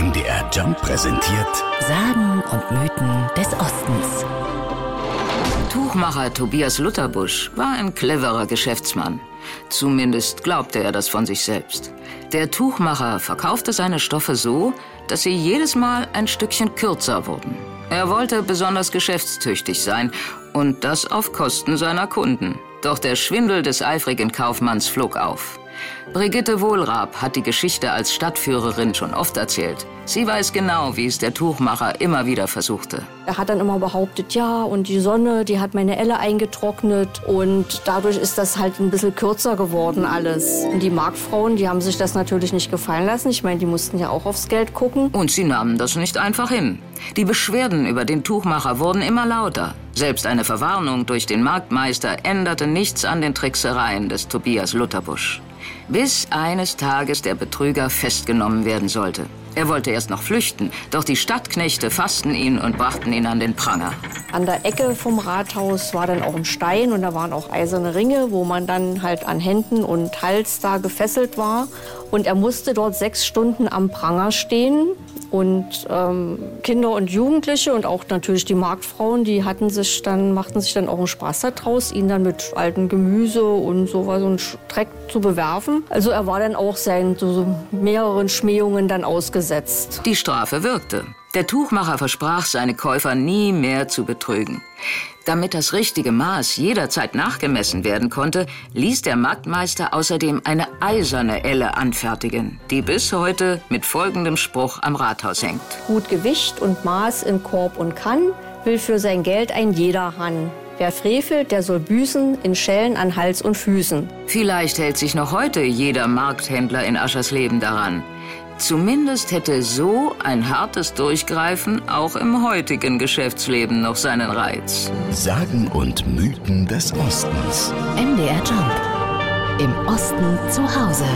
MDR Jump präsentiert Sagen und Mythen des Ostens. Tuchmacher Tobias Lutherbusch war ein cleverer Geschäftsmann. Zumindest glaubte er das von sich selbst. Der Tuchmacher verkaufte seine Stoffe so, dass sie jedes Mal ein Stückchen kürzer wurden. Er wollte besonders geschäftstüchtig sein und das auf Kosten seiner Kunden. Doch der Schwindel des eifrigen Kaufmanns flog auf. Brigitte Wohlrab hat die Geschichte als Stadtführerin schon oft erzählt. Sie weiß genau, wie es der Tuchmacher immer wieder versuchte. Er hat dann immer behauptet, ja, und die Sonne, die hat meine Elle eingetrocknet und dadurch ist das halt ein bisschen kürzer geworden alles. Und die Marktfrauen, die haben sich das natürlich nicht gefallen lassen. Ich meine, die mussten ja auch aufs Geld gucken. Und sie nahmen das nicht einfach hin. Die Beschwerden über den Tuchmacher wurden immer lauter. Selbst eine Verwarnung durch den Marktmeister änderte nichts an den Tricksereien des Tobias Lutherbusch. Bis eines Tages der Betrüger festgenommen werden sollte. Er wollte erst noch flüchten, doch die Stadtknechte fassten ihn und brachten ihn an den Pranger. An der Ecke vom Rathaus war dann auch ein Stein und da waren auch eiserne Ringe, wo man dann halt an Händen und Hals da gefesselt war. Und er musste dort sechs Stunden am Pranger stehen. Und ähm, Kinder und Jugendliche und auch natürlich die Marktfrauen, die hatten sich dann, machten sich dann auch einen Spaß daraus, ihn dann mit altem Gemüse und sowas und Dreck zu bewerfen. Also er war dann auch seinen so mehreren Schmähungen dann ausgesetzt. Die Strafe wirkte. Der Tuchmacher versprach, seine Käufer nie mehr zu betrügen. Damit das richtige Maß jederzeit nachgemessen werden konnte, ließ der Marktmeister außerdem eine eiserne Elle anfertigen, die bis heute mit folgendem Spruch am Rathaus hängt. Gut Gewicht und Maß in Korb und Kann will für sein Geld ein jeder Han. Wer frevelt, der soll büßen in Schellen an Hals und Füßen. Vielleicht hält sich noch heute jeder Markthändler in Aschersleben daran. Zumindest hätte so ein hartes Durchgreifen auch im heutigen Geschäftsleben noch seinen Reiz. Sagen und Mythen des Ostens. MDR Jump. Im Osten zu Hause.